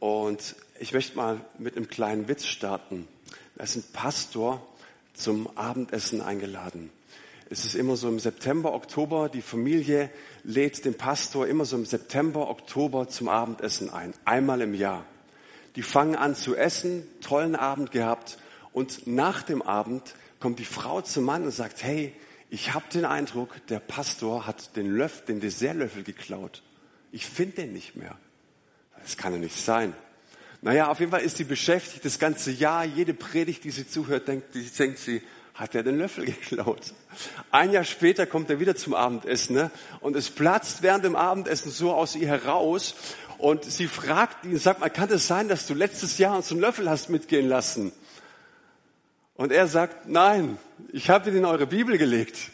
Und ich möchte mal mit einem kleinen Witz starten. Da ist ein Pastor zum Abendessen eingeladen. Es ist immer so im September, Oktober, die Familie lädt den Pastor immer so im September, Oktober zum Abendessen ein. Einmal im Jahr. Die fangen an zu essen, tollen Abend gehabt und nach dem Abend kommt die Frau zum Mann und sagt, hey, ich habe den Eindruck, der Pastor hat den Löffel, den Dessertlöffel geklaut. Ich finde den nicht mehr. Das kann ja nicht sein. Naja, auf jeden Fall ist sie beschäftigt das ganze Jahr. Jede Predigt, die sie zuhört, denkt, die, denkt sie, hat er den Löffel geklaut. Ein Jahr später kommt er wieder zum Abendessen ne? und es platzt während dem Abendessen so aus ihr heraus und sie fragt ihn, sag mal, kann es das sein, dass du letztes Jahr uns einen Löffel hast mitgehen lassen? Und er sagt, nein, ich habe ihn in eure Bibel gelegt.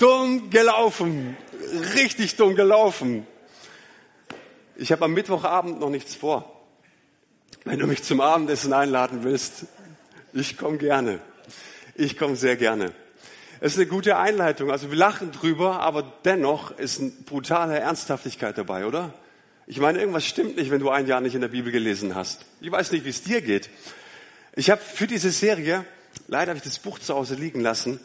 Dumm gelaufen, richtig dumm gelaufen. Ich habe am Mittwochabend noch nichts vor. Wenn du mich zum Abendessen einladen willst, ich komme gerne. Ich komme sehr gerne. Es ist eine gute Einleitung. Also wir lachen drüber, aber dennoch ist eine brutale Ernsthaftigkeit dabei, oder? Ich meine, irgendwas stimmt nicht, wenn du ein Jahr nicht in der Bibel gelesen hast. Ich weiß nicht, wie es dir geht. Ich habe für diese Serie, leider habe ich das Buch zu Hause liegen lassen,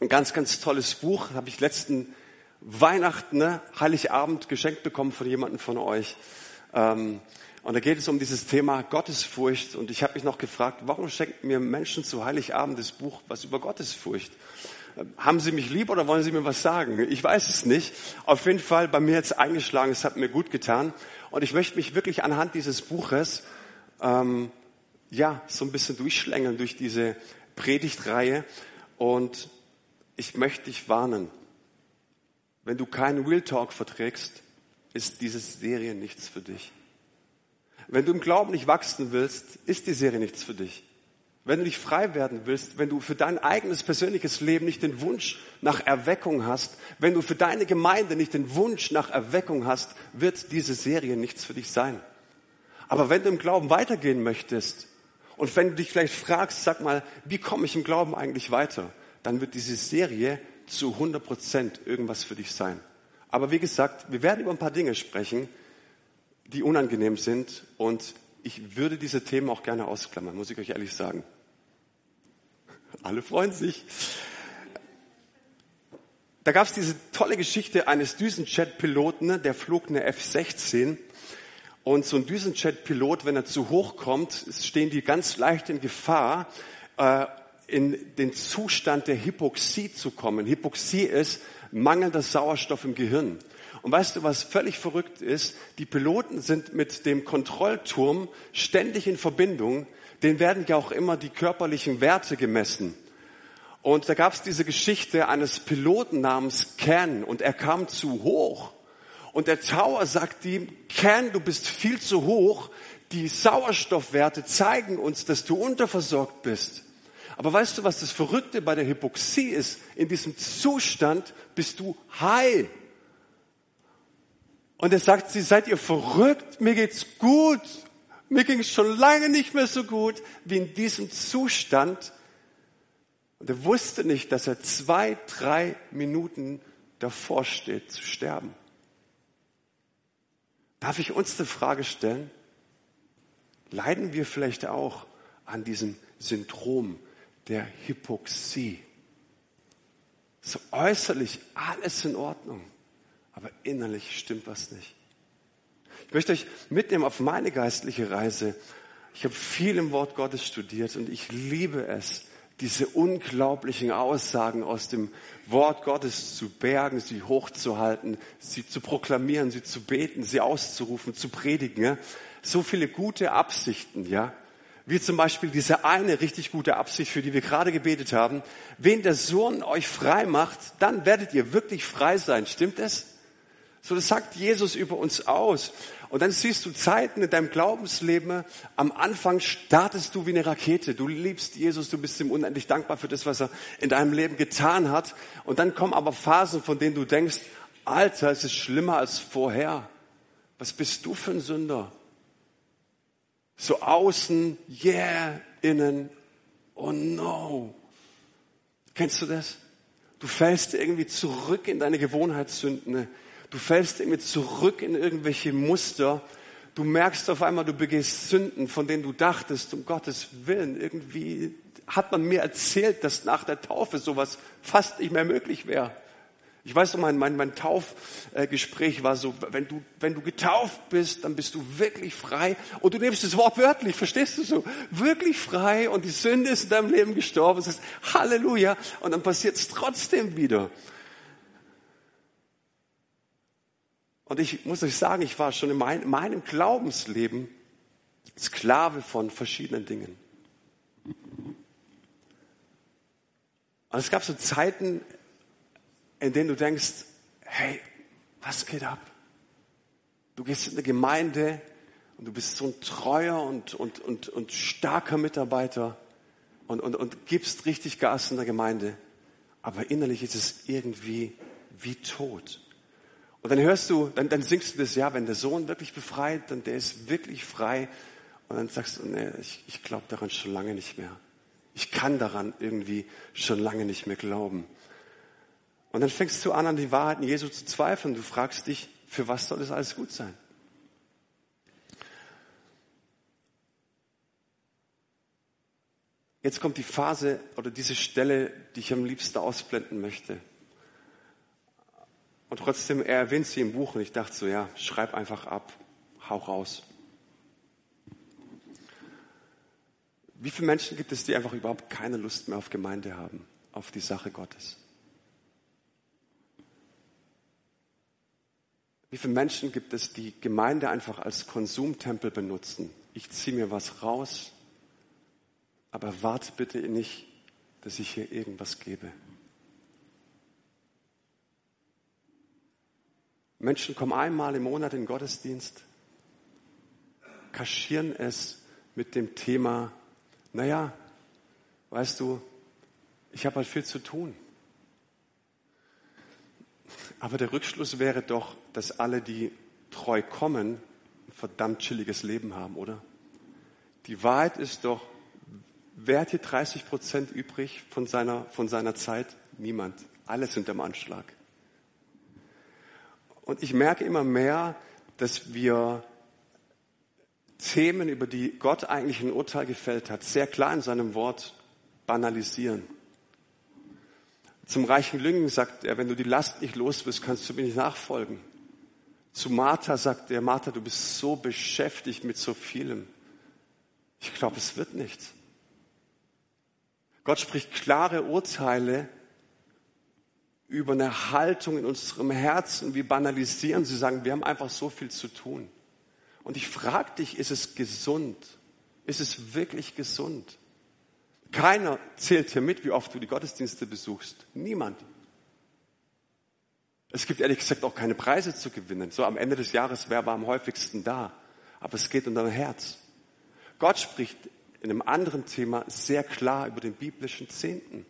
ein ganz, ganz tolles Buch, habe ich letzten Weihnachten, ne, Heiligabend geschenkt bekommen von jemandem von euch. Ähm, und da geht es um dieses Thema Gottesfurcht. Und ich habe mich noch gefragt, warum schenken mir Menschen zu Heiligabend das Buch was über Gottesfurcht? Haben Sie mich lieb oder wollen Sie mir was sagen? Ich weiß es nicht. Auf jeden Fall bei mir jetzt eingeschlagen, es hat mir gut getan. Und ich möchte mich wirklich anhand dieses Buches ähm, ja so ein bisschen durchschlängeln durch diese Predigtreihe. Und ich möchte dich warnen, wenn du keinen Real Talk verträgst, ist diese Serie nichts für dich. Wenn du im Glauben nicht wachsen willst, ist die Serie nichts für dich. Wenn du dich frei werden willst, wenn du für dein eigenes persönliches Leben nicht den Wunsch nach Erweckung hast, wenn du für deine Gemeinde nicht den Wunsch nach Erweckung hast, wird diese Serie nichts für dich sein. Aber wenn du im Glauben weitergehen möchtest und wenn du dich vielleicht fragst, sag mal, wie komme ich im Glauben eigentlich weiter, dann wird diese Serie zu 100 Prozent irgendwas für dich sein. Aber wie gesagt, wir werden über ein paar Dinge sprechen, die unangenehm sind und ich würde diese Themen auch gerne ausklammern, muss ich euch ehrlich sagen. Alle freuen sich. Da gab es diese tolle Geschichte eines Düsenjet-Piloten, ne, der flog eine F-16. Und so ein Düsenjet-Pilot, wenn er zu hoch kommt, stehen die ganz leicht in Gefahr, äh, in den Zustand der Hypoxie zu kommen. Hypoxie ist mangelnder Sauerstoff im Gehirn. Und weißt du, was völlig verrückt ist? Die Piloten sind mit dem Kontrollturm ständig in Verbindung. Den werden ja auch immer die körperlichen Werte gemessen. Und da gab es diese Geschichte eines Piloten namens Ken und er kam zu hoch. Und der Tower sagt ihm, Ken, du bist viel zu hoch. Die Sauerstoffwerte zeigen uns, dass du unterversorgt bist. Aber weißt du, was das Verrückte bei der Hypoxie ist? In diesem Zustand bist du high. Und er sagt sie, seid ihr verrückt? Mir geht's gut. Mir ging es schon lange nicht mehr so gut wie in diesem Zustand. Und er wusste nicht, dass er zwei, drei Minuten davor steht zu sterben. Darf ich uns eine Frage stellen? Leiden wir vielleicht auch an diesem Syndrom der Hypoxie? So äußerlich alles in Ordnung aber innerlich stimmt was nicht. Ich möchte euch mitnehmen auf meine geistliche Reise. Ich habe viel im Wort Gottes studiert und ich liebe es, diese unglaublichen Aussagen aus dem Wort Gottes zu bergen, sie hochzuhalten, sie zu proklamieren, sie zu beten, sie auszurufen, zu predigen. So viele gute Absichten, ja. Wie zum Beispiel diese eine richtig gute Absicht, für die wir gerade gebetet haben. Wen der Sohn euch frei macht, dann werdet ihr wirklich frei sein. Stimmt es? So, das sagt Jesus über uns aus. Und dann siehst du Zeiten in deinem Glaubensleben, am Anfang startest du wie eine Rakete. Du liebst Jesus, du bist ihm unendlich dankbar für das, was er in deinem Leben getan hat. Und dann kommen aber Phasen, von denen du denkst, Alter, es ist schlimmer als vorher. Was bist du für ein Sünder? So außen, yeah, innen, oh no. Kennst du das? Du fällst irgendwie zurück in deine Gewohnheitssünden Du fällst irgendwie zurück in irgendwelche Muster. Du merkst auf einmal, du begehst Sünden, von denen du dachtest, um Gottes Willen, irgendwie hat man mir erzählt, dass nach der Taufe sowas fast nicht mehr möglich wäre. Ich weiß noch, mein, mein, mein Taufgespräch war so, wenn du, wenn du getauft bist, dann bist du wirklich frei. Und du nimmst das Wort wörtlich, verstehst du so? Wirklich frei und die Sünde ist in deinem Leben gestorben. Es ist Halleluja. Und dann passiert es trotzdem wieder. Und ich muss euch sagen, ich war schon in mein, meinem Glaubensleben Sklave von verschiedenen Dingen. Und es gab so Zeiten, in denen du denkst, hey, was geht ab? Du gehst in eine Gemeinde und du bist so ein treuer und, und, und, und starker Mitarbeiter und, und, und gibst richtig Gas in der Gemeinde. Aber innerlich ist es irgendwie wie tot. Und dann hörst du, dann, dann singst du das, ja, wenn der Sohn wirklich befreit, dann der ist wirklich frei. Und dann sagst du, nee, ich, ich glaube daran schon lange nicht mehr. Ich kann daran irgendwie schon lange nicht mehr glauben. Und dann fängst du an, an die Wahrheiten Jesu zu zweifeln. Du fragst dich, für was soll das alles gut sein? Jetzt kommt die Phase oder diese Stelle, die ich am liebsten ausblenden möchte. Und trotzdem, er erwähnt sie im Buch und ich dachte so, ja, schreib einfach ab, hau raus. Wie viele Menschen gibt es, die einfach überhaupt keine Lust mehr auf Gemeinde haben, auf die Sache Gottes? Wie viele Menschen gibt es, die Gemeinde einfach als Konsumtempel benutzen? Ich ziehe mir was raus, aber warte bitte nicht, dass ich hier irgendwas gebe. Menschen kommen einmal im Monat in den Gottesdienst, kaschieren es mit dem Thema, naja, weißt du, ich habe halt viel zu tun. Aber der Rückschluss wäre doch, dass alle, die treu kommen, ein verdammt chilliges Leben haben, oder? Die Wahrheit ist doch, wer hat hier 30 Prozent übrig von seiner, von seiner Zeit? Niemand. Alle sind am Anschlag. Und ich merke immer mehr, dass wir Themen, über die Gott eigentlich ein Urteil gefällt hat, sehr klar in seinem Wort banalisieren. Zum reichen Lüngling sagt er, wenn du die Last nicht los bist, kannst du mir nicht nachfolgen. Zu Martha sagt er, Martha, du bist so beschäftigt mit so vielem. Ich glaube, es wird nichts. Gott spricht klare Urteile über eine Haltung in unserem Herzen. Wir banalisieren sie, sagen, wir haben einfach so viel zu tun. Und ich frage dich, ist es gesund? Ist es wirklich gesund? Keiner zählt hier mit, wie oft du die Gottesdienste besuchst. Niemand. Es gibt ehrlich gesagt auch keine Preise zu gewinnen. So am Ende des Jahres, wer war am häufigsten da? Aber es geht um dein Herz. Gott spricht in einem anderen Thema sehr klar über den biblischen Zehnten.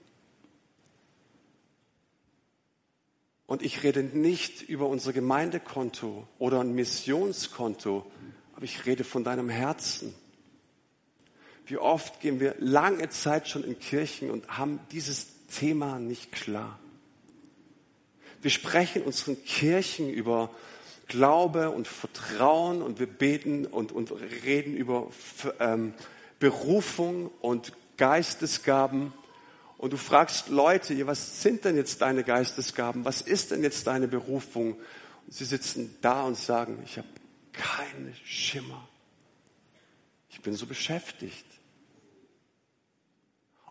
Und ich rede nicht über unser Gemeindekonto oder ein Missionskonto, aber ich rede von deinem Herzen. Wie oft gehen wir lange Zeit schon in Kirchen und haben dieses Thema nicht klar. Wir sprechen unseren Kirchen über Glaube und Vertrauen und wir beten und, und reden über ähm, Berufung und Geistesgaben. Und du fragst Leute, was sind denn jetzt deine Geistesgaben? Was ist denn jetzt deine Berufung? Und sie sitzen da und sagen, ich habe keine Schimmer. Ich bin so beschäftigt.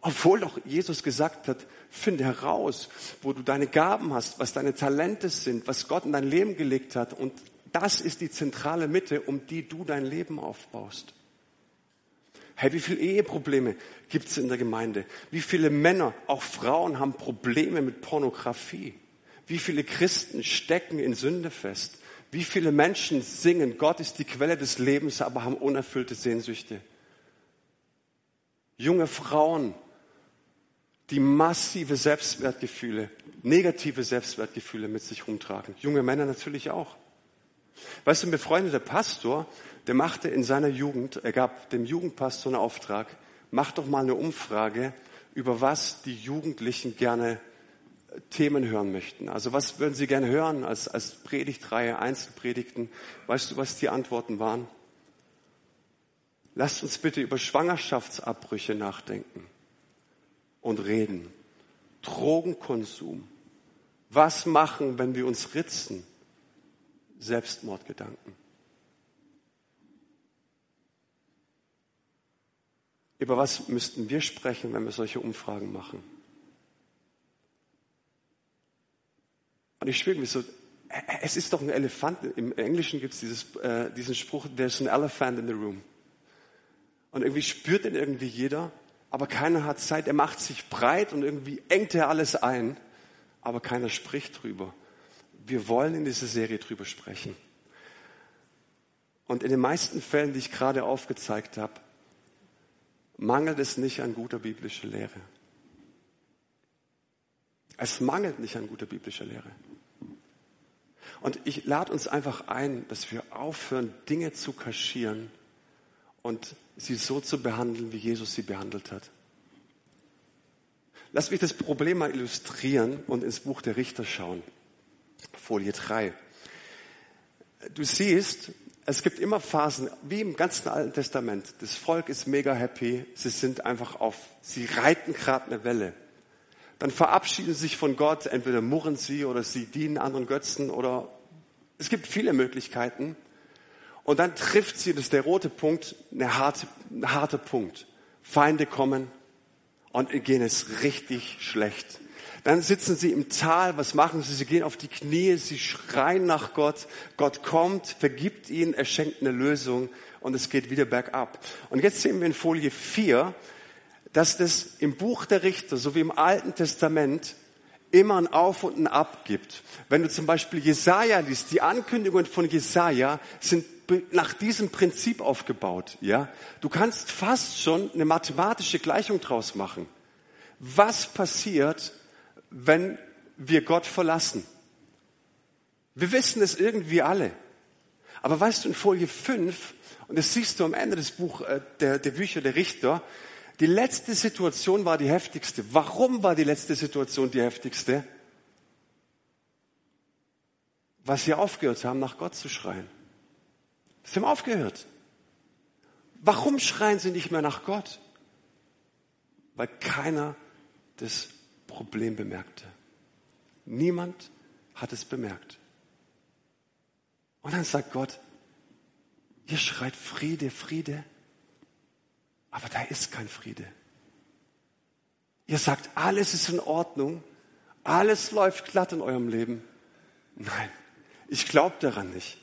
Obwohl doch Jesus gesagt hat, finde heraus, wo du deine Gaben hast, was deine Talente sind, was Gott in dein Leben gelegt hat. Und das ist die zentrale Mitte, um die du dein Leben aufbaust. Hey, wie viele Eheprobleme gibt es in der Gemeinde? Wie viele Männer, auch Frauen, haben Probleme mit Pornografie? Wie viele Christen stecken in Sünde fest? Wie viele Menschen singen, Gott ist die Quelle des Lebens, aber haben unerfüllte Sehnsüchte? Junge Frauen die massive Selbstwertgefühle, negative Selbstwertgefühle mit sich rumtragen. Junge Männer natürlich auch. Weißt du, ein befreundeter Pastor, der machte in seiner Jugend, er gab dem Jugendpastor einen Auftrag, mach doch mal eine Umfrage, über was die Jugendlichen gerne Themen hören möchten. Also was würden Sie gerne hören als, als Predigtreihe, Einzelpredigten? Weißt du, was die Antworten waren? Lasst uns bitte über Schwangerschaftsabbrüche nachdenken und reden. Drogenkonsum. Was machen, wenn wir uns ritzen? Selbstmordgedanken. Über was müssten wir sprechen, wenn wir solche Umfragen machen? Und ich spüre mich so, es ist doch ein Elefant. Im Englischen gibt es äh, diesen Spruch, there's an elephant in the room. Und irgendwie spürt ihn irgendwie jeder, aber keiner hat Zeit. Er macht sich breit und irgendwie engt er alles ein, aber keiner spricht drüber. Wir wollen in dieser Serie drüber sprechen. Und in den meisten Fällen, die ich gerade aufgezeigt habe, mangelt es nicht an guter biblischer Lehre. Es mangelt nicht an guter biblischer Lehre. Und ich lade uns einfach ein, dass wir aufhören, Dinge zu kaschieren und sie so zu behandeln, wie Jesus sie behandelt hat. Lass mich das Problem mal illustrieren und ins Buch der Richter schauen. Folie 3. Du siehst, es gibt immer Phasen, wie im ganzen Alten Testament. Das Volk ist mega happy. Sie sind einfach auf, sie reiten gerade eine Welle. Dann verabschieden sie sich von Gott. Entweder murren sie oder sie dienen anderen Götzen oder es gibt viele Möglichkeiten. Und dann trifft sie, das ist der rote Punkt, eine harte, ein harter Punkt. Feinde kommen und gehen es richtig schlecht. Dann sitzen sie im Tal, was machen sie? Sie gehen auf die Knie, sie schreien nach Gott. Gott kommt, vergibt ihnen, er schenkt eine Lösung und es geht wieder bergab. Und jetzt sehen wir in Folie 4, dass das im Buch der Richter, so wie im Alten Testament, immer ein Auf und ein Ab gibt. Wenn du zum Beispiel Jesaja liest, die Ankündigungen von Jesaja sind nach diesem Prinzip aufgebaut. Ja, du kannst fast schon eine mathematische Gleichung draus machen. Was passiert, wenn wir Gott verlassen? Wir wissen es irgendwie alle. Aber weißt du, in Folie 5, und das siehst du am Ende des Buch äh, der, der Bücher der Richter, die letzte Situation war die heftigste. Warum war die letzte Situation die heftigste? Weil sie aufgehört haben, nach Gott zu schreien. Sie haben aufgehört. Warum schreien sie nicht mehr nach Gott? Weil keiner das Problem bemerkte. Niemand hat es bemerkt. Und dann sagt Gott, ihr schreit Friede, Friede, aber da ist kein Friede. Ihr sagt, alles ist in Ordnung, alles läuft glatt in eurem Leben. Nein, ich glaube daran nicht.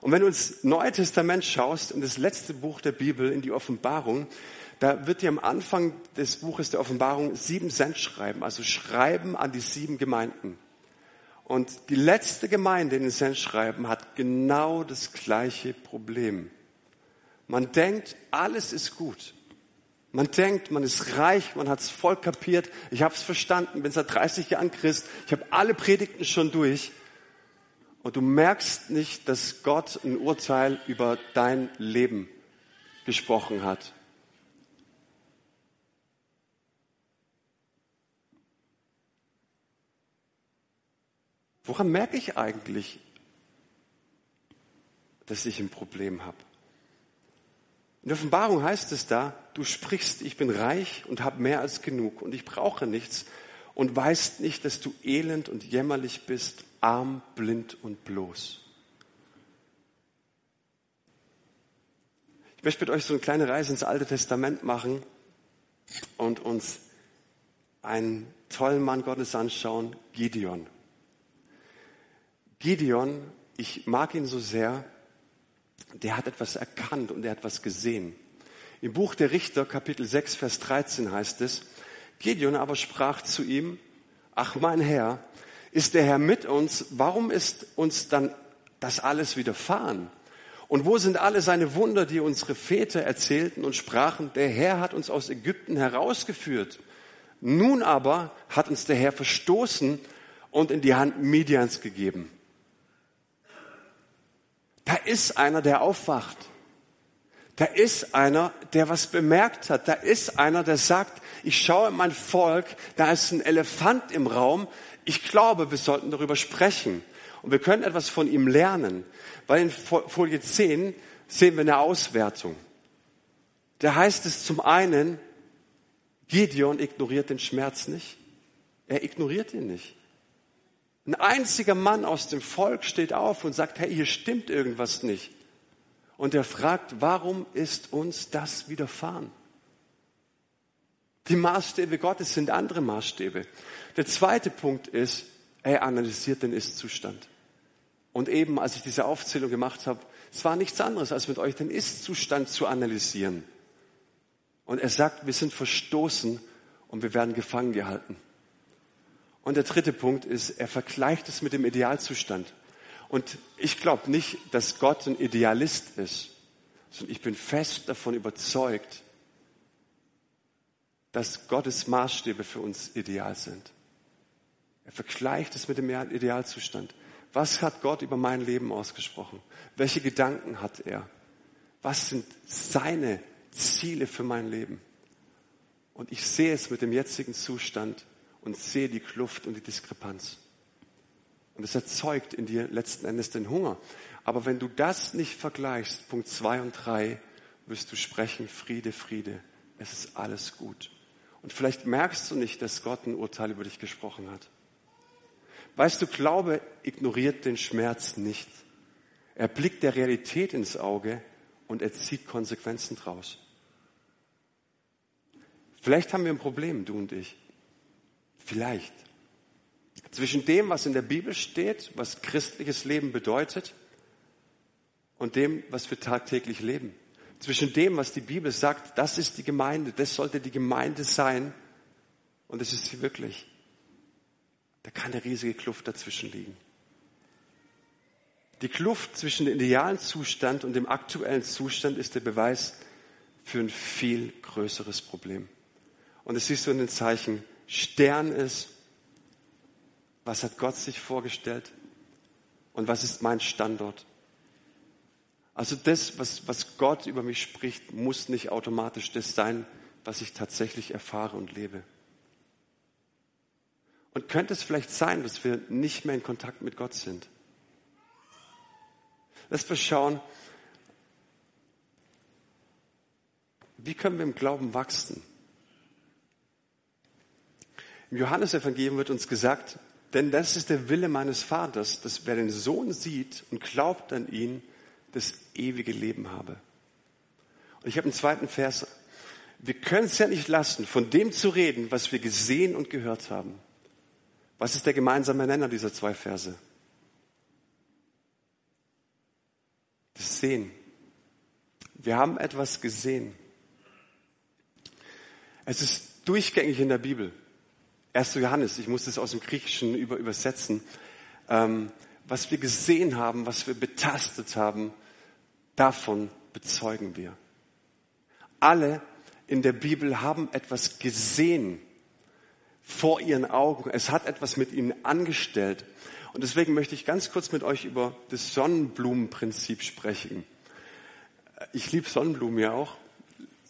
Und wenn du ins Neue Testament schaust, in das letzte Buch der Bibel, in die Offenbarung, da wird dir am Anfang des Buches der Offenbarung sieben Cent schreiben, also schreiben an die sieben Gemeinden. Und die letzte Gemeinde in den Sendschreiben hat genau das gleiche Problem. Man denkt, alles ist gut. Man denkt, man ist reich, man hat es voll kapiert, ich habe es verstanden, bin seit 30 Jahren Christ, ich habe alle Predigten schon durch und du merkst nicht, dass Gott ein Urteil über dein Leben gesprochen hat. Woran merke ich eigentlich, dass ich ein Problem habe? In der Offenbarung heißt es da, du sprichst, ich bin reich und habe mehr als genug und ich brauche nichts und weißt nicht, dass du elend und jämmerlich bist, arm, blind und bloß. Ich möchte mit euch so eine kleine Reise ins Alte Testament machen und uns einen tollen Mann Gottes anschauen, Gideon. Gideon, ich mag ihn so sehr, der hat etwas erkannt und er hat was gesehen. Im Buch der Richter, Kapitel 6, Vers 13 heißt es, Gideon aber sprach zu ihm, ach mein Herr, ist der Herr mit uns, warum ist uns dann das alles widerfahren? Und wo sind alle seine Wunder, die unsere Väter erzählten und sprachen, der Herr hat uns aus Ägypten herausgeführt. Nun aber hat uns der Herr verstoßen und in die Hand Midians gegeben. Da ist einer, der aufwacht. Da ist einer, der was bemerkt hat. Da ist einer, der sagt, ich schaue in mein Volk, da ist ein Elefant im Raum. Ich glaube, wir sollten darüber sprechen. Und wir können etwas von ihm lernen. Weil in Folie 10 sehen wir eine Auswertung. Da heißt es zum einen, Gideon ignoriert den Schmerz nicht. Er ignoriert ihn nicht. Ein einziger Mann aus dem Volk steht auf und sagt, hey, hier stimmt irgendwas nicht. Und er fragt, warum ist uns das widerfahren? Die Maßstäbe Gottes sind andere Maßstäbe. Der zweite Punkt ist, er analysiert den Ist-Zustand. Und eben, als ich diese Aufzählung gemacht habe, es war nichts anderes, als mit euch den Ist-Zustand zu analysieren. Und er sagt, wir sind verstoßen und wir werden gefangen gehalten. Und der dritte Punkt ist, er vergleicht es mit dem Idealzustand. Und ich glaube nicht, dass Gott ein Idealist ist, sondern ich bin fest davon überzeugt, dass Gottes Maßstäbe für uns ideal sind. Er vergleicht es mit dem Idealzustand. Was hat Gott über mein Leben ausgesprochen? Welche Gedanken hat er? Was sind seine Ziele für mein Leben? Und ich sehe es mit dem jetzigen Zustand und sehe die Kluft und die Diskrepanz. Und es erzeugt in dir letzten Endes den Hunger. Aber wenn du das nicht vergleichst, Punkt zwei und drei, wirst du sprechen, Friede, Friede. Es ist alles gut. Und vielleicht merkst du nicht, dass Gott ein Urteil über dich gesprochen hat. Weißt du, Glaube ignoriert den Schmerz nicht. Er blickt der Realität ins Auge und er zieht Konsequenzen draus. Vielleicht haben wir ein Problem, du und ich. Vielleicht. Zwischen dem, was in der Bibel steht, was christliches Leben bedeutet, und dem, was wir tagtäglich leben. Zwischen dem, was die Bibel sagt, das ist die Gemeinde, das sollte die Gemeinde sein, und es ist sie wirklich. Da kann eine riesige Kluft dazwischen liegen. Die Kluft zwischen dem idealen Zustand und dem aktuellen Zustand ist der Beweis für ein viel größeres Problem. Und das siehst du in den Zeichen Stern ist, was hat Gott sich vorgestellt und was ist mein Standort. Also das, was, was Gott über mich spricht, muss nicht automatisch das sein, was ich tatsächlich erfahre und lebe. Und könnte es vielleicht sein, dass wir nicht mehr in Kontakt mit Gott sind? Lass uns schauen, wie können wir im Glauben wachsen? Im Johannesevangelium wird uns gesagt, denn das ist der Wille meines Vaters, dass wer den Sohn sieht und glaubt an ihn, das ewige Leben habe. Und ich habe einen zweiten Vers. Wir können es ja nicht lassen, von dem zu reden, was wir gesehen und gehört haben. Was ist der gemeinsame Nenner dieser zwei Verse? Das Sehen. Wir haben etwas gesehen. Es ist durchgängig in der Bibel. 1. Johannes, ich muss das aus dem Griechischen über, übersetzen. Ähm, was wir gesehen haben, was wir betastet haben, davon bezeugen wir. Alle in der Bibel haben etwas gesehen vor ihren Augen. Es hat etwas mit ihnen angestellt. Und deswegen möchte ich ganz kurz mit euch über das Sonnenblumenprinzip sprechen. Ich liebe Sonnenblumen ja auch.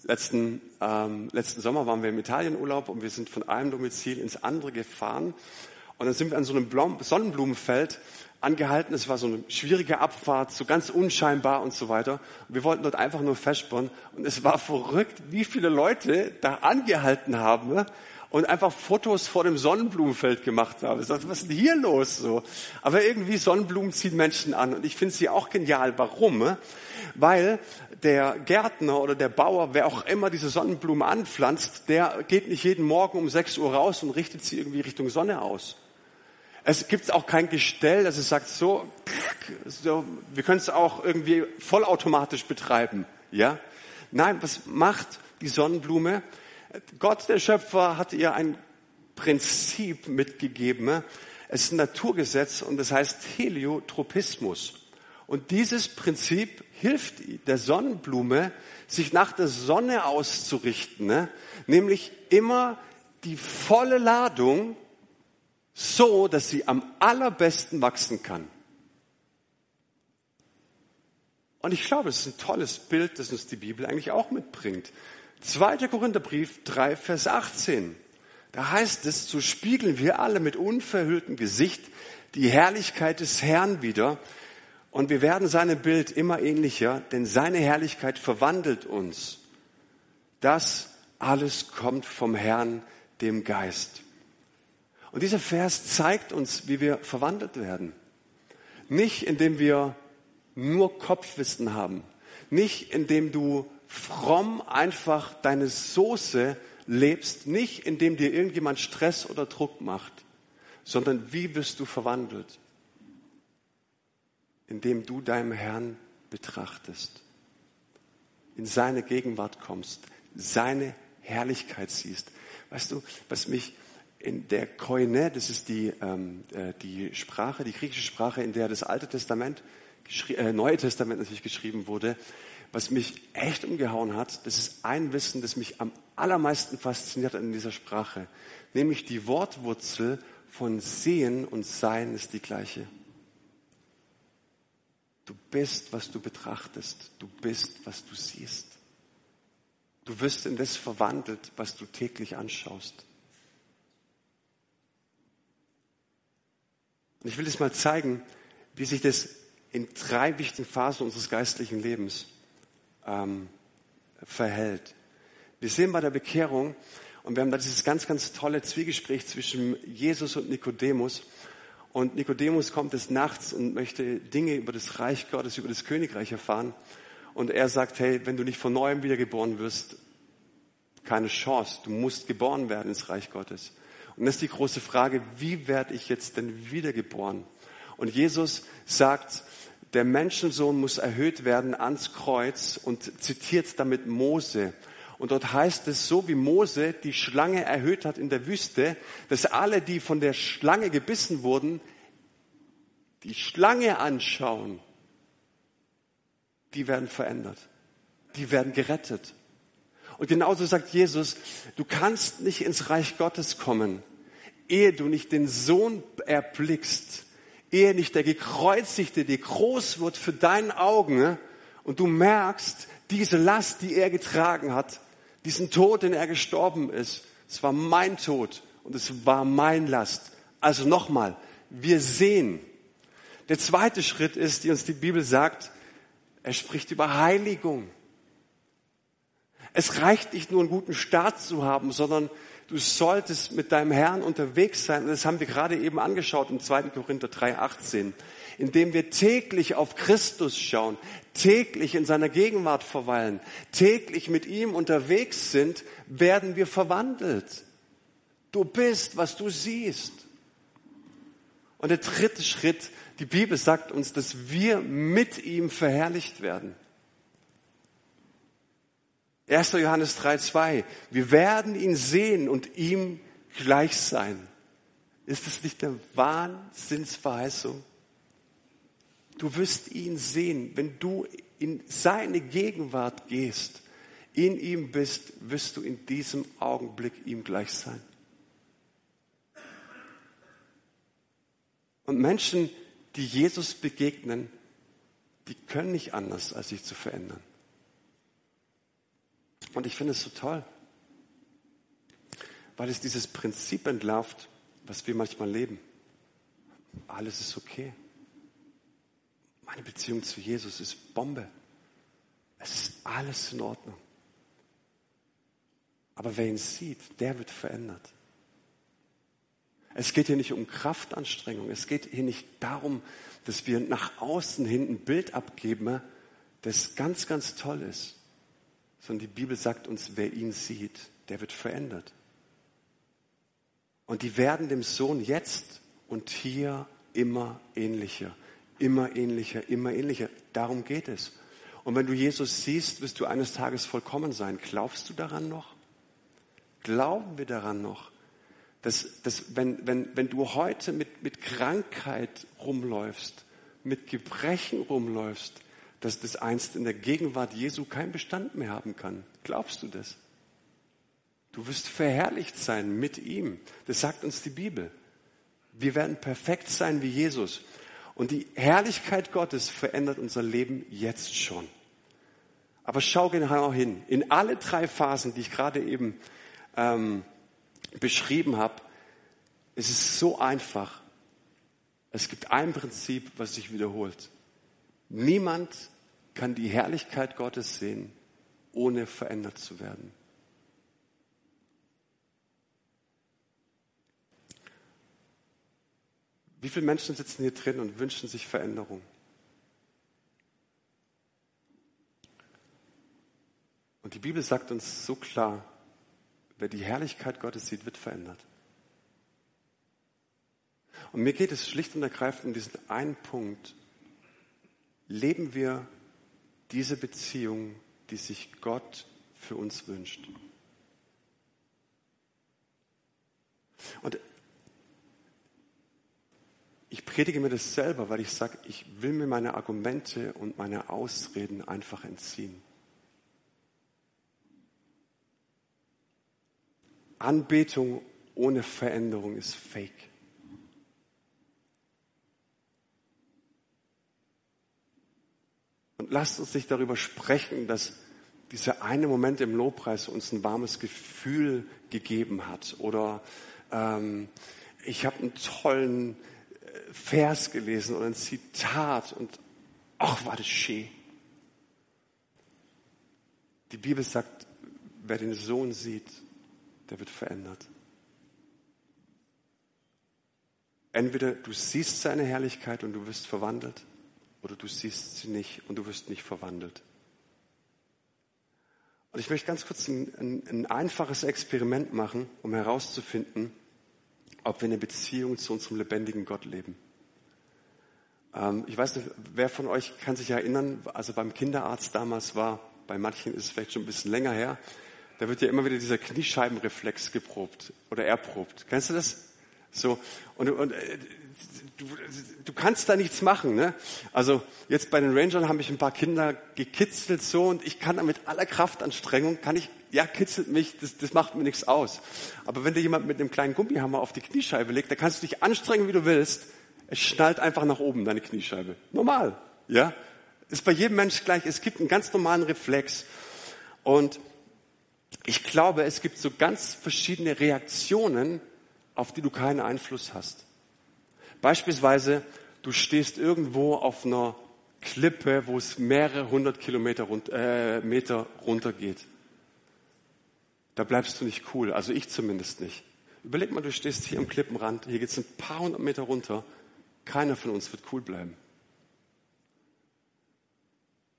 Letzten, ähm, letzten Sommer waren wir im Italienurlaub und wir sind von einem Domizil ins andere gefahren. Und dann sind wir an so einem Sonnenblumenfeld angehalten. Es war so eine schwierige Abfahrt, so ganz unscheinbar und so weiter. Und wir wollten dort einfach nur festspüren. Und es war verrückt, wie viele Leute da angehalten haben und einfach Fotos vor dem Sonnenblumenfeld gemacht habe. Ich dachte, was ist denn hier los? So. Aber irgendwie Sonnenblumen ziehen Menschen an und ich finde sie auch genial. Warum? Weil der Gärtner oder der Bauer, wer auch immer diese Sonnenblume anpflanzt, der geht nicht jeden Morgen um 6 Uhr raus und richtet sie irgendwie Richtung Sonne aus. Es gibt auch kein Gestell, dass es sagt, so, so wir können es auch irgendwie vollautomatisch betreiben. Ja? Nein, was macht die Sonnenblume? Gott, der Schöpfer, hat ihr ein Prinzip mitgegeben. Es ist ein Naturgesetz und das heißt Heliotropismus. Und dieses Prinzip hilft der Sonnenblume, sich nach der Sonne auszurichten, ne? nämlich immer die volle Ladung so, dass sie am allerbesten wachsen kann. Und ich glaube, es ist ein tolles Bild, das uns die Bibel eigentlich auch mitbringt. 2. Korintherbrief 3, Vers 18. Da heißt es, so spiegeln wir alle mit unverhülltem Gesicht die Herrlichkeit des Herrn wieder und wir werden seinem Bild immer ähnlicher, denn seine Herrlichkeit verwandelt uns. Das alles kommt vom Herrn, dem Geist. Und dieser Vers zeigt uns, wie wir verwandelt werden. Nicht indem wir nur Kopfwissen haben, nicht indem du fromm einfach deine Soße lebst, nicht indem dir irgendjemand Stress oder Druck macht, sondern wie wirst du verwandelt? Indem du deinem Herrn betrachtest, in seine Gegenwart kommst, seine Herrlichkeit siehst. Weißt du, was mich in der Koine, das ist die, ähm, äh, die Sprache, die griechische Sprache, in der das Alte Testament, äh, Neue Testament natürlich geschrieben wurde, was mich echt umgehauen hat, das ist ein Wissen, das mich am allermeisten fasziniert in dieser Sprache, nämlich die Wortwurzel von sehen und sein ist die gleiche. Du bist, was du betrachtest. Du bist, was du siehst. Du wirst in das verwandelt, was du täglich anschaust. Und ich will es mal zeigen, wie sich das in drei wichtigen Phasen unseres geistlichen Lebens ähm, verhält. Wir sehen bei der Bekehrung, und wir haben da dieses ganz, ganz tolle Zwiegespräch zwischen Jesus und Nikodemus. Und Nikodemus kommt des Nachts und möchte Dinge über das Reich Gottes, über das Königreich erfahren. Und er sagt, hey, wenn du nicht von neuem wiedergeboren wirst, keine Chance. Du musst geboren werden ins Reich Gottes. Und das ist die große Frage, wie werde ich jetzt denn wiedergeboren? Und Jesus sagt, der Menschensohn muss erhöht werden ans Kreuz und zitiert damit Mose. Und dort heißt es, so wie Mose die Schlange erhöht hat in der Wüste, dass alle, die von der Schlange gebissen wurden, die Schlange anschauen, die werden verändert. Die werden gerettet. Und genauso sagt Jesus, du kannst nicht ins Reich Gottes kommen, ehe du nicht den Sohn erblickst ehe nicht der Gekreuzigte dir groß wird für deinen Augen und du merkst, diese Last, die er getragen hat, diesen Tod, den er gestorben ist, es war mein Tod und es war mein Last. Also nochmal, wir sehen. Der zweite Schritt ist, die uns die Bibel sagt, er spricht über Heiligung. Es reicht nicht nur einen guten Start zu haben, sondern Du solltest mit deinem Herrn unterwegs sein. Und das haben wir gerade eben angeschaut im 2. Korinther 3,18. Indem wir täglich auf Christus schauen, täglich in seiner Gegenwart verweilen, täglich mit ihm unterwegs sind, werden wir verwandelt. Du bist, was du siehst. Und der dritte Schritt, die Bibel sagt uns, dass wir mit ihm verherrlicht werden. 1. Johannes 3,2. Wir werden ihn sehen und ihm gleich sein. Ist es nicht eine Wahnsinnsverheißung? Du wirst ihn sehen, wenn du in seine Gegenwart gehst, in ihm bist, wirst du in diesem Augenblick ihm gleich sein. Und Menschen, die Jesus begegnen, die können nicht anders, als sich zu verändern. Und ich finde es so toll, weil es dieses Prinzip entlarvt, was wir manchmal leben. Alles ist okay. Meine Beziehung zu Jesus ist Bombe. Es ist alles in Ordnung. Aber wer ihn sieht, der wird verändert. Es geht hier nicht um Kraftanstrengung. Es geht hier nicht darum, dass wir nach außen hin ein Bild abgeben, das ganz, ganz toll ist sondern die Bibel sagt uns, wer ihn sieht, der wird verändert. Und die werden dem Sohn jetzt und hier immer ähnlicher, immer ähnlicher, immer ähnlicher. Darum geht es. Und wenn du Jesus siehst, wirst du eines Tages vollkommen sein. Glaubst du daran noch? Glauben wir daran noch? Dass, dass wenn, wenn, wenn du heute mit, mit Krankheit rumläufst, mit Gebrechen rumläufst, dass das einst in der Gegenwart Jesu keinen Bestand mehr haben kann. Glaubst du das? Du wirst verherrlicht sein mit ihm. Das sagt uns die Bibel. Wir werden perfekt sein wie Jesus. Und die Herrlichkeit Gottes verändert unser Leben jetzt schon. Aber schau genau hin. In alle drei Phasen, die ich gerade eben ähm, beschrieben habe, ist es so einfach. Es gibt ein Prinzip, was sich wiederholt. Niemand kann die Herrlichkeit Gottes sehen, ohne verändert zu werden. Wie viele Menschen sitzen hier drin und wünschen sich Veränderung? Und die Bibel sagt uns so klar, wer die Herrlichkeit Gottes sieht, wird verändert. Und mir geht es schlicht und ergreifend um diesen einen Punkt. Leben wir diese Beziehung, die sich Gott für uns wünscht? Und ich predige mir das selber, weil ich sage, ich will mir meine Argumente und meine Ausreden einfach entziehen. Anbetung ohne Veränderung ist fake. Und lasst uns nicht darüber sprechen, dass dieser eine Moment im Lobpreis uns ein warmes Gefühl gegeben hat. Oder ähm, ich habe einen tollen äh, Vers gelesen oder ein Zitat und ach, war das schön. Die Bibel sagt, wer den Sohn sieht, der wird verändert. Entweder du siehst seine Herrlichkeit und du wirst verwandelt, oder du siehst sie nicht und du wirst nicht verwandelt. Und ich möchte ganz kurz ein, ein, ein einfaches Experiment machen, um herauszufinden, ob wir eine Beziehung zu unserem lebendigen Gott leben. Ähm, ich weiß nicht, wer von euch kann sich erinnern, also beim Kinderarzt damals war, bei manchen ist es vielleicht schon ein bisschen länger her, da wird ja immer wieder dieser Kniescheibenreflex geprobt oder erprobt. Kennst du das? So, und, und äh, du, du kannst da nichts machen. Ne? Also jetzt bei den Rangern haben mich ein paar Kinder gekitzelt so und ich kann da mit aller Kraftanstrengung, kann ich, ja, kitzelt mich, das, das macht mir nichts aus. Aber wenn dir jemand mit einem kleinen Gummihammer auf die Kniescheibe legt, dann kannst du dich anstrengen, wie du willst. Es schnallt einfach nach oben, deine Kniescheibe. Normal, ja. Ist bei jedem Mensch gleich. Es gibt einen ganz normalen Reflex. Und ich glaube, es gibt so ganz verschiedene Reaktionen, auf die du keinen Einfluss hast. Beispielsweise, du stehst irgendwo auf einer Klippe, wo es mehrere hundert Kilometer run äh, Meter runter geht. Da bleibst du nicht cool, also ich zumindest nicht. Überleg mal, du stehst hier am Klippenrand, hier geht es ein paar hundert Meter runter. Keiner von uns wird cool bleiben.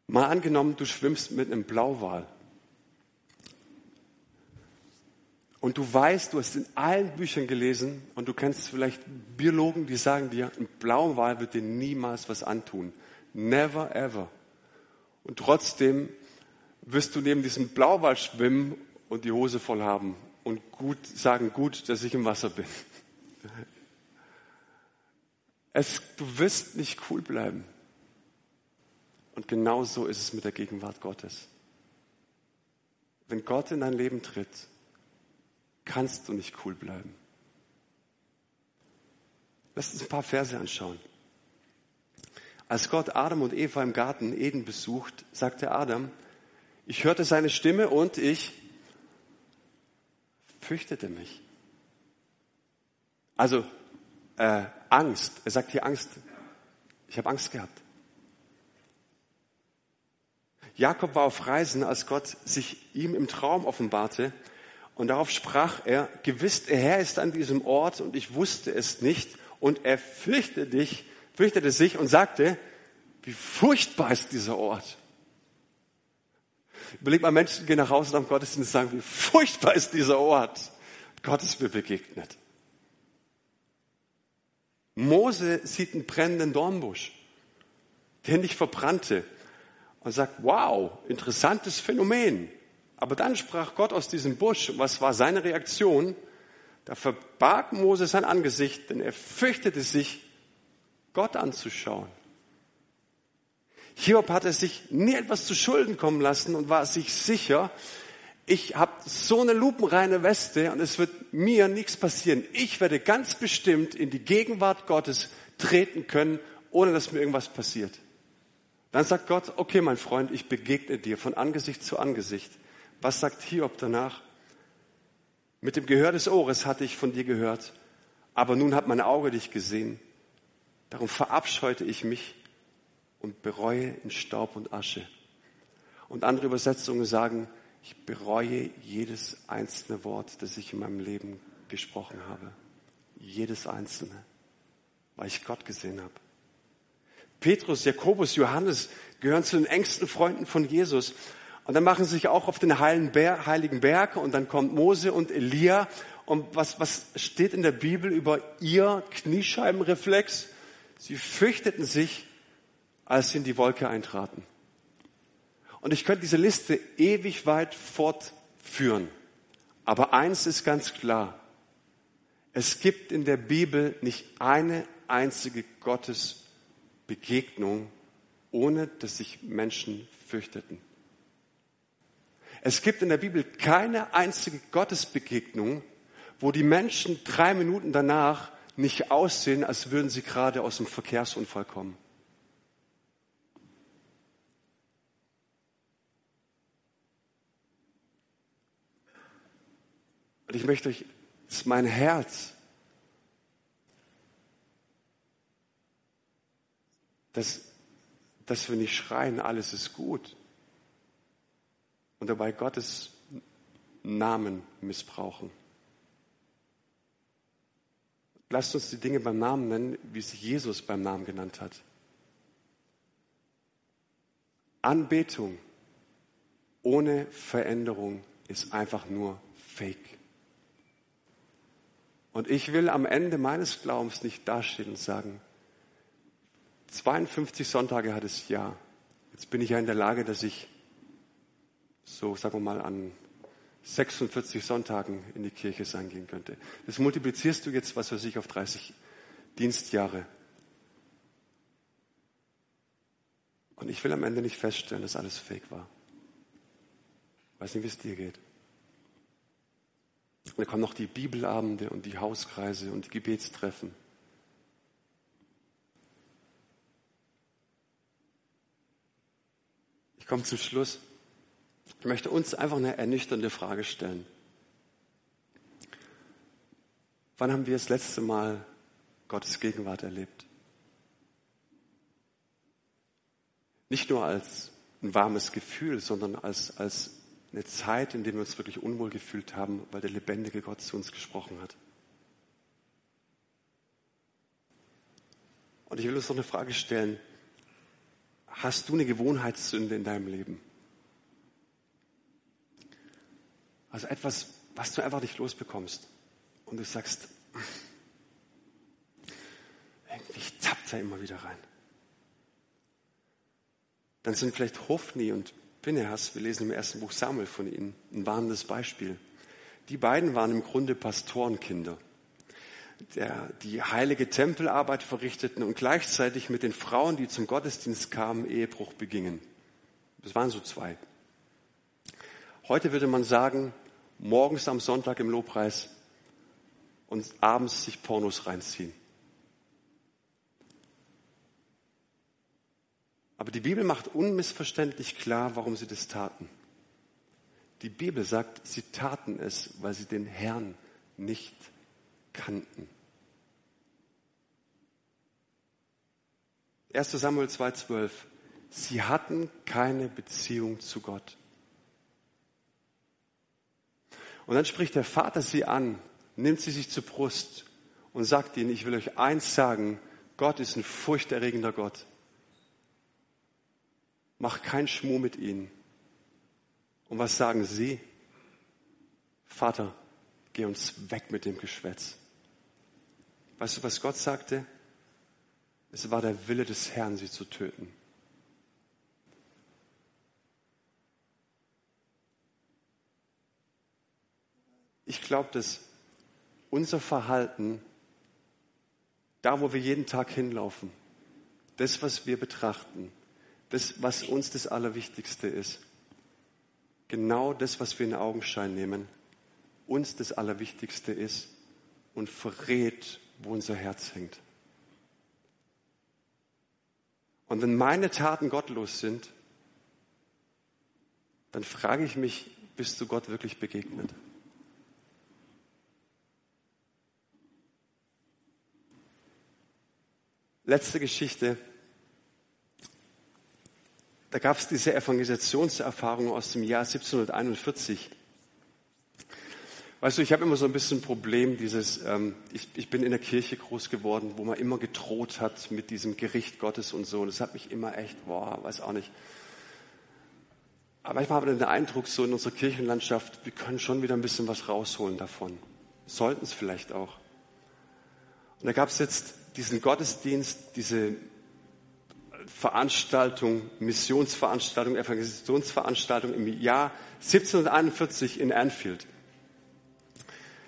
Mal angenommen, du schwimmst mit einem Blauwal Und du weißt, du hast in allen Büchern gelesen und du kennst vielleicht Biologen, die sagen dir, ein Blauwal wird dir niemals was antun. Never ever. Und trotzdem wirst du neben diesem Blauwal schwimmen und die Hose voll haben und gut sagen, gut, dass ich im Wasser bin. Es, du wirst nicht cool bleiben. Und genau so ist es mit der Gegenwart Gottes. Wenn Gott in dein Leben tritt, kannst du nicht cool bleiben. Lass uns ein paar Verse anschauen. Als Gott Adam und Eva im Garten Eden besucht, sagte Adam, ich hörte seine Stimme und ich fürchtete mich. Also äh, Angst. Er sagt hier Angst. Ich habe Angst gehabt. Jakob war auf Reisen, als Gott sich ihm im Traum offenbarte und darauf sprach er, gewiss, der Herr ist an diesem Ort und ich wusste es nicht. Und er fürchtete, dich, fürchtete sich und sagte, wie furchtbar ist dieser Ort. Überleg mal, Menschen gehen nach Hause nach dem Gottesdienst und sagen, wie furchtbar ist dieser Ort. Gott ist mir begegnet. Mose sieht einen brennenden Dornbusch, der nicht verbrannte und sagt, wow, interessantes Phänomen. Aber dann sprach Gott aus diesem Busch. Was war seine Reaktion? Da verbarg Mose sein Angesicht, denn er fürchtete sich, Gott anzuschauen. Hiob hatte sich nie etwas zu Schulden kommen lassen und war sich sicher, ich habe so eine lupenreine Weste und es wird mir nichts passieren. Ich werde ganz bestimmt in die Gegenwart Gottes treten können ohne dass mir irgendwas passiert. Dann sagt Gott, okay, mein Freund, ich begegne dir von Angesicht zu Angesicht. Was sagt Hiob danach? Mit dem Gehör des Ohres hatte ich von dir gehört, aber nun hat mein Auge dich gesehen. Darum verabscheute ich mich und bereue in Staub und Asche. Und andere Übersetzungen sagen, ich bereue jedes einzelne Wort, das ich in meinem Leben gesprochen habe. Jedes einzelne, weil ich Gott gesehen habe. Petrus, Jakobus, Johannes gehören zu den engsten Freunden von Jesus. Und dann machen sie sich auch auf den heiligen Berg und dann kommt Mose und Elia. Und was, was steht in der Bibel über ihr Kniescheibenreflex? Sie fürchteten sich, als sie in die Wolke eintraten. Und ich könnte diese Liste ewig weit fortführen. Aber eins ist ganz klar. Es gibt in der Bibel nicht eine einzige Gottesbegegnung, ohne dass sich Menschen fürchteten. Es gibt in der Bibel keine einzige Gottesbegegnung, wo die Menschen drei Minuten danach nicht aussehen, als würden sie gerade aus dem Verkehrsunfall kommen. Und ich möchte euch, das ist mein Herz, dass, dass wir nicht schreien, alles ist gut und dabei Gottes Namen missbrauchen. Lasst uns die Dinge beim Namen nennen, wie sich Jesus beim Namen genannt hat. Anbetung ohne Veränderung ist einfach nur Fake. Und ich will am Ende meines Glaubens nicht dastehen und sagen, 52 Sonntage hat es ja. Jetzt bin ich ja in der Lage, dass ich so, sagen wir mal, an 46 Sonntagen in die Kirche sein gehen könnte. Das multiplizierst du jetzt, was weiß ich, auf 30 Dienstjahre. Und ich will am Ende nicht feststellen, dass alles fake war. Weiß nicht, wie es dir geht. Und dann kommen noch die Bibelabende und die Hauskreise und die Gebetstreffen. Ich komme zum Schluss. Ich möchte uns einfach eine ernüchternde Frage stellen. Wann haben wir das letzte Mal Gottes Gegenwart erlebt? Nicht nur als ein warmes Gefühl, sondern als, als eine Zeit, in der wir uns wirklich unwohl gefühlt haben, weil der lebendige Gott zu uns gesprochen hat. Und ich will uns noch eine Frage stellen. Hast du eine Gewohnheitssünde in deinem Leben? Also etwas, was du einfach nicht losbekommst. Und du sagst, irgendwie tappt er immer wieder rein. Dann sind vielleicht Hofni und Pinehas, wir lesen im ersten Buch Samuel von ihnen, ein warnendes Beispiel. Die beiden waren im Grunde Pastorenkinder, der die heilige Tempelarbeit verrichteten und gleichzeitig mit den Frauen, die zum Gottesdienst kamen, Ehebruch begingen. Das waren so zwei. Heute würde man sagen, morgens am Sonntag im Lobpreis und abends sich Pornos reinziehen. Aber die Bibel macht unmissverständlich klar, warum sie das taten. Die Bibel sagt, sie taten es, weil sie den Herrn nicht kannten. 1 Samuel 2,12. Sie hatten keine Beziehung zu Gott. Und dann spricht der Vater sie an, nimmt sie sich zur Brust und sagt ihnen, ich will euch eins sagen, Gott ist ein furchterregender Gott. Mach keinen Schmuh mit ihnen. Und was sagen sie? Vater, geh uns weg mit dem Geschwätz. Weißt du, was Gott sagte? Es war der Wille des Herrn, sie zu töten. Ich glaube, dass unser Verhalten, da wo wir jeden Tag hinlaufen, das, was wir betrachten, das, was uns das Allerwichtigste ist. Genau das, was wir in Augenschein nehmen, uns das Allerwichtigste ist und verrät, wo unser Herz hängt. Und wenn meine Taten gottlos sind, dann frage ich mich, bist du Gott wirklich begegnet? Letzte Geschichte. Da gab es diese Evangelisationserfahrung aus dem Jahr 1741. Weißt du, ich habe immer so ein bisschen ein Problem, dieses, ähm, ich, ich bin in der Kirche groß geworden, wo man immer gedroht hat mit diesem Gericht Gottes und so. Und das hat mich immer echt, boah, weiß auch nicht. Aber manchmal habe ich den Eindruck, so in unserer Kirchenlandschaft, wir können schon wieder ein bisschen was rausholen davon. Sollten es vielleicht auch. Und da gab es jetzt diesen Gottesdienst, diese Veranstaltung, Missionsveranstaltung, Evangelisationsveranstaltung im Jahr 1741 in Anfield.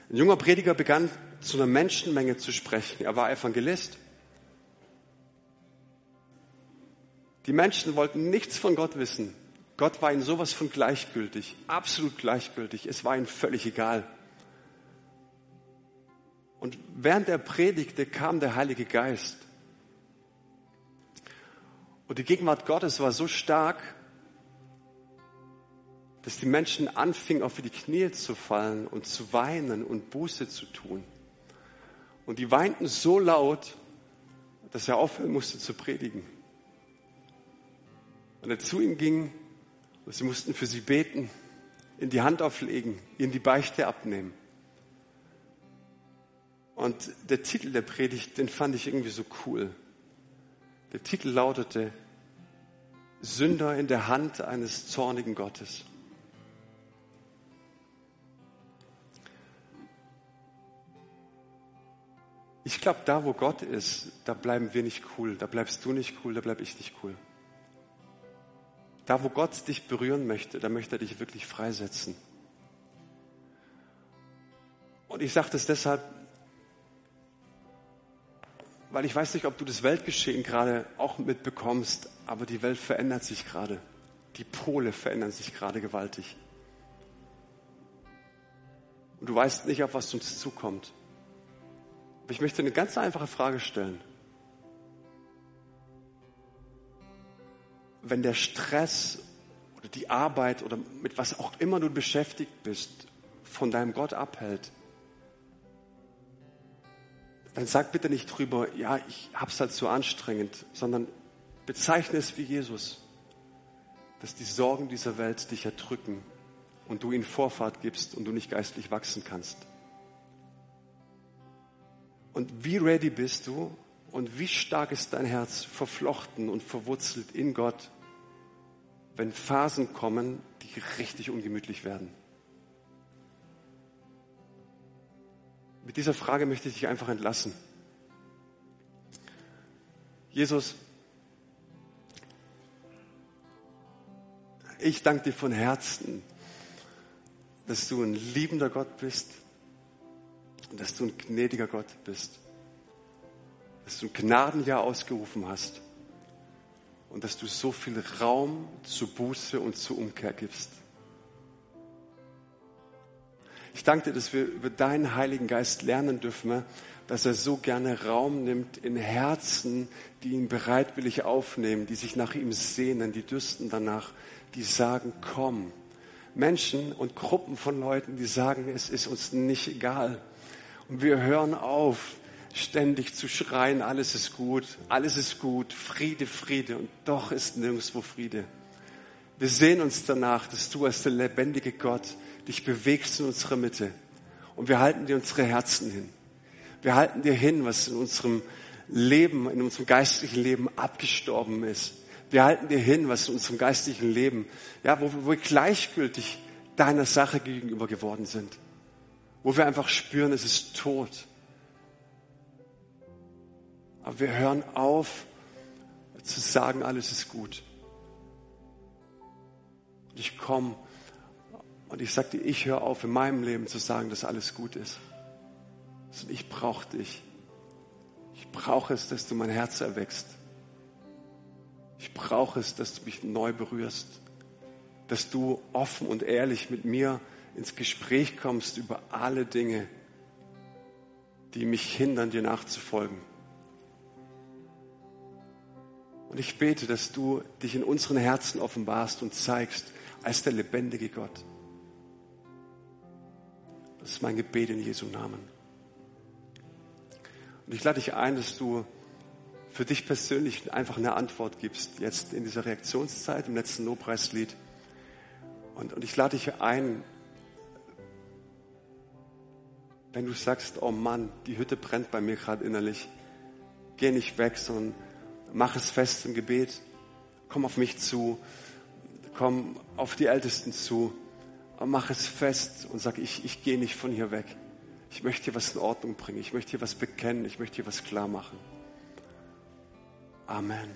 Ein junger Prediger begann zu einer Menschenmenge zu sprechen. Er war Evangelist. Die Menschen wollten nichts von Gott wissen. Gott war ihnen sowas von gleichgültig, absolut gleichgültig. Es war ihnen völlig egal. Und während er predigte, kam der Heilige Geist. Und die Gegenwart Gottes war so stark, dass die Menschen anfingen, auf die Knie zu fallen und zu weinen und Buße zu tun. Und die weinten so laut, dass er aufhören musste zu predigen. Und er zu ihnen ging und sie mussten für sie beten, in die Hand auflegen, ihnen die Beichte abnehmen. Und der Titel der Predigt, den fand ich irgendwie so cool. Der Titel lautete Sünder in der Hand eines zornigen Gottes. Ich glaube, da wo Gott ist, da bleiben wir nicht cool, da bleibst du nicht cool, da bleib ich nicht cool. Da wo Gott dich berühren möchte, da möchte er dich wirklich freisetzen. Und ich sage das deshalb, weil ich weiß nicht, ob du das Weltgeschehen gerade auch mitbekommst, aber die Welt verändert sich gerade. Die Pole verändern sich gerade gewaltig. Und du weißt nicht, auf was uns zukommt. Aber ich möchte eine ganz einfache Frage stellen. Wenn der Stress oder die Arbeit oder mit was auch immer du beschäftigt bist, von deinem Gott abhält, dann sag bitte nicht drüber, ja, ich hab's halt so anstrengend, sondern bezeichne es wie Jesus, dass die Sorgen dieser Welt dich erdrücken und du ihnen Vorfahrt gibst und du nicht geistlich wachsen kannst. Und wie ready bist du und wie stark ist dein Herz verflochten und verwurzelt in Gott, wenn Phasen kommen, die richtig ungemütlich werden. Mit dieser Frage möchte ich dich einfach entlassen. Jesus, ich danke dir von Herzen, dass du ein liebender Gott bist, und dass du ein gnädiger Gott bist, dass du ein Gnadenjahr ausgerufen hast und dass du so viel Raum zu Buße und zu Umkehr gibst. Ich danke dir, dass wir über deinen Heiligen Geist lernen dürfen, dass er so gerne Raum nimmt in Herzen, die ihn bereitwillig aufnehmen, die sich nach ihm sehnen, die dürsten danach, die sagen, komm. Menschen und Gruppen von Leuten, die sagen, es ist uns nicht egal. Und wir hören auf, ständig zu schreien, alles ist gut, alles ist gut, Friede, Friede. Und doch ist nirgendwo Friede. Wir sehen uns danach, dass du als der lebendige Gott dich bewegst in unserer Mitte. Und wir halten dir unsere Herzen hin. Wir halten dir hin, was in unserem Leben, in unserem geistlichen Leben abgestorben ist. Wir halten dir hin, was in unserem geistlichen Leben, ja, wo, wir gleichgültig deiner Sache gegenüber geworden sind wo wir einfach spüren, es ist tot. Aber wir hören auf zu sagen, alles ist gut. Und ich komme und ich dir, ich höre auf in meinem Leben zu sagen, dass alles gut ist. Sondern ich brauche dich. Ich brauche es, dass du mein Herz erwächst. Ich brauche es, dass du mich neu berührst. Dass du offen und ehrlich mit mir ins Gespräch kommst über alle Dinge, die mich hindern, dir nachzufolgen. Und ich bete, dass du dich in unseren Herzen offenbarst und zeigst als der lebendige Gott. Das ist mein Gebet in Jesu Namen. Und ich lade dich ein, dass du für dich persönlich einfach eine Antwort gibst, jetzt in dieser Reaktionszeit, im letzten Lobpreislied. Und, und ich lade dich ein, wenn du sagst, oh Mann, die Hütte brennt bei mir gerade innerlich, geh nicht weg, sondern mach es fest im Gebet. Komm auf mich zu, komm auf die Ältesten zu, mach es fest und sag, ich, ich gehe nicht von hier weg. Ich möchte hier was in Ordnung bringen, ich möchte hier was bekennen, ich möchte hier was klar machen. Amen.